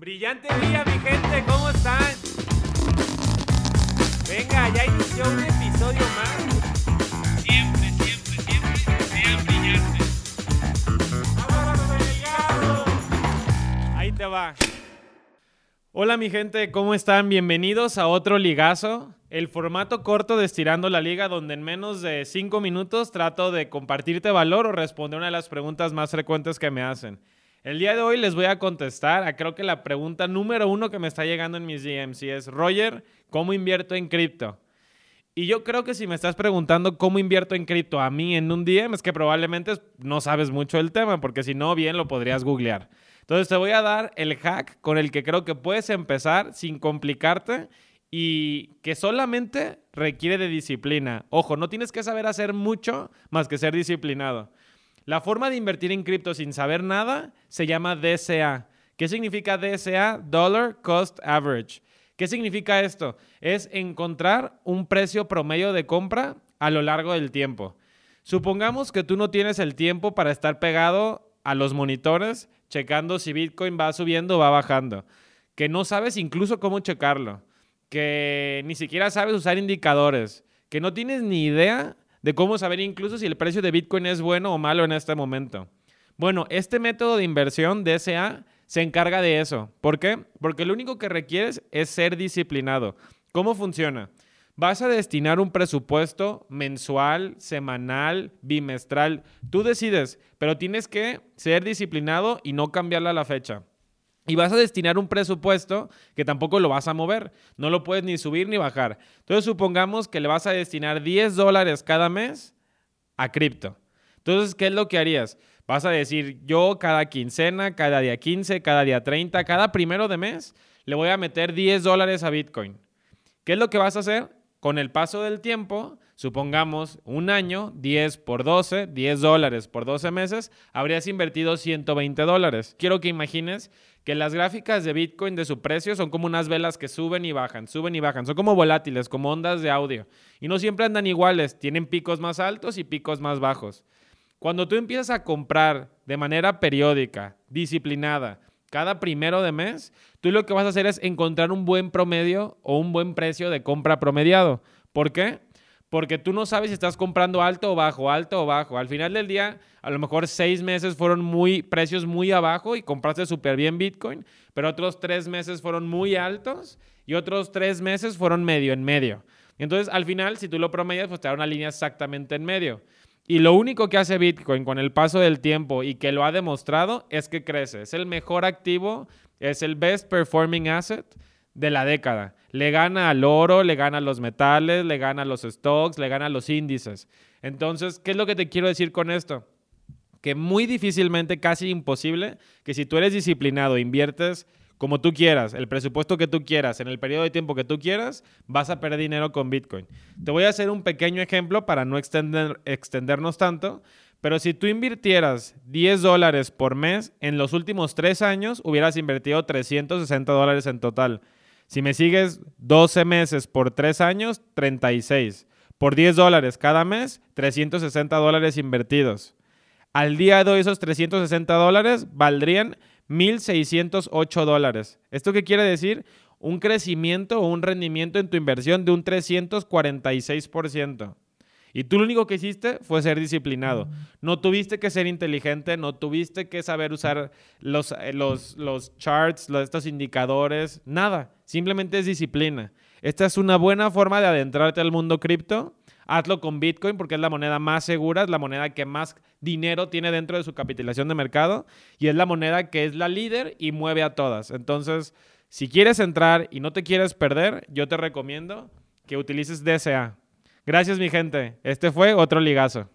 Brillante día, mi gente, ¿cómo están? Venga, ya inició un episodio más. Siempre, siempre, siempre sean brillantes. Ahí te va. Hola mi gente, ¿cómo están? Bienvenidos a otro ligazo. El formato corto de Estirando la Liga, donde en menos de 5 minutos trato de compartirte valor o responder una de las preguntas más frecuentes que me hacen. El día de hoy les voy a contestar a creo que la pregunta número uno que me está llegando en mis DMs y es, Roger, ¿cómo invierto en cripto? Y yo creo que si me estás preguntando cómo invierto en cripto a mí en un DM, es que probablemente no sabes mucho del tema, porque si no, bien lo podrías googlear. Entonces te voy a dar el hack con el que creo que puedes empezar sin complicarte y que solamente requiere de disciplina. Ojo, no tienes que saber hacer mucho más que ser disciplinado. La forma de invertir en cripto sin saber nada se llama DCA. ¿Qué significa DCA? Dollar Cost Average. ¿Qué significa esto? Es encontrar un precio promedio de compra a lo largo del tiempo. Supongamos que tú no tienes el tiempo para estar pegado a los monitores checando si Bitcoin va subiendo o va bajando. Que no sabes incluso cómo checarlo. Que ni siquiera sabes usar indicadores. Que no tienes ni idea de cómo saber incluso si el precio de Bitcoin es bueno o malo en este momento. Bueno, este método de inversión DSA se encarga de eso. ¿Por qué? Porque lo único que requieres es ser disciplinado. ¿Cómo funciona? Vas a destinar un presupuesto mensual, semanal, bimestral. Tú decides, pero tienes que ser disciplinado y no cambiarla la fecha. Y vas a destinar un presupuesto que tampoco lo vas a mover. No lo puedes ni subir ni bajar. Entonces supongamos que le vas a destinar 10 dólares cada mes a cripto. Entonces, ¿qué es lo que harías? Vas a decir, yo cada quincena, cada día 15, cada día 30, cada primero de mes, le voy a meter 10 dólares a Bitcoin. ¿Qué es lo que vas a hacer? Con el paso del tiempo, supongamos un año, 10 por 12, 10 dólares por 12 meses, habrías invertido 120 dólares. Quiero que imagines que las gráficas de Bitcoin de su precio son como unas velas que suben y bajan, suben y bajan, son como volátiles, como ondas de audio. Y no siempre andan iguales, tienen picos más altos y picos más bajos. Cuando tú empiezas a comprar de manera periódica, disciplinada, cada primero de mes, tú lo que vas a hacer es encontrar un buen promedio o un buen precio de compra promediado. ¿Por qué? Porque tú no sabes si estás comprando alto o bajo, alto o bajo. Al final del día, a lo mejor seis meses fueron muy precios muy abajo y compraste súper bien Bitcoin, pero otros tres meses fueron muy altos y otros tres meses fueron medio en medio. Entonces, al final, si tú lo promedias, pues te da una línea exactamente en medio. Y lo único que hace Bitcoin con el paso del tiempo y que lo ha demostrado es que crece. Es el mejor activo, es el best performing asset de la década. Le gana al oro, le gana a los metales, le gana a los stocks, le gana a los índices. Entonces, ¿qué es lo que te quiero decir con esto? Que muy difícilmente, casi imposible, que si tú eres disciplinado, inviertes como tú quieras, el presupuesto que tú quieras, en el periodo de tiempo que tú quieras, vas a perder dinero con Bitcoin. Te voy a hacer un pequeño ejemplo para no extender, extendernos tanto, pero si tú invirtieras 10 dólares por mes, en los últimos tres años hubieras invertido 360 dólares en total. Si me sigues 12 meses por 3 años, 36. Por 10 dólares cada mes, 360 dólares invertidos. Al día de hoy esos 360 dólares valdrían 1.608 dólares. ¿Esto qué quiere decir? Un crecimiento o un rendimiento en tu inversión de un 346%. Y tú lo único que hiciste fue ser disciplinado. No tuviste que ser inteligente, no tuviste que saber usar los, eh, los, los charts, los, estos indicadores, nada. Simplemente es disciplina. Esta es una buena forma de adentrarte al mundo cripto. Hazlo con Bitcoin porque es la moneda más segura, es la moneda que más dinero tiene dentro de su capitalización de mercado y es la moneda que es la líder y mueve a todas. Entonces, si quieres entrar y no te quieres perder, yo te recomiendo que utilices DSA. Gracias mi gente. Este fue otro ligazo.